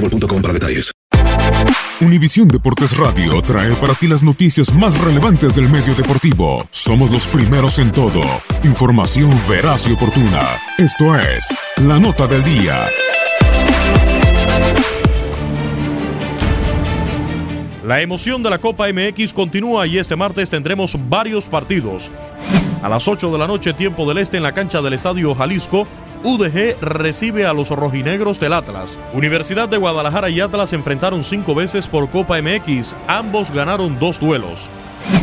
boostmobile.com para detalles. Univisión Deportes Radio trae para ti las noticias más relevantes del medio deportivo. Somos los primeros en todo. Información veraz y oportuna. Esto es La Nota del Día. La emoción de la Copa MX continúa y este martes tendremos varios partidos. A las 8 de la noche, tiempo del este, en la cancha del Estadio Jalisco, UDG recibe a los rojinegros del Atlas. Universidad de Guadalajara y Atlas se enfrentaron cinco veces por Copa MX. Ambos ganaron dos duelos.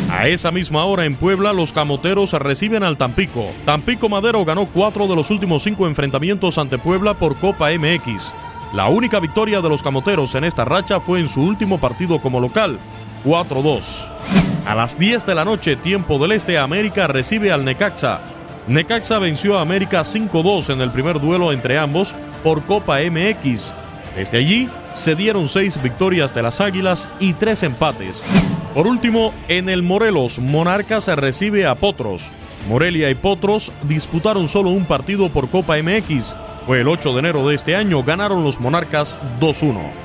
A esa misma hora en Puebla, los camoteros reciben al Tampico. Tampico Madero ganó cuatro de los últimos cinco enfrentamientos ante Puebla por Copa MX. La única victoria de los camoteros en esta racha fue en su último partido como local, 4-2. A las 10 de la noche, tiempo del este, América recibe al Necaxa. Necaxa venció a América 5-2 en el primer duelo entre ambos por Copa MX. Desde allí se dieron seis victorias de las Águilas y tres empates. Por último, en el Morelos, Monarcas recibe a Potros. Morelia y Potros disputaron solo un partido por Copa MX. Fue el 8 de enero de este año, ganaron los Monarcas 2-1.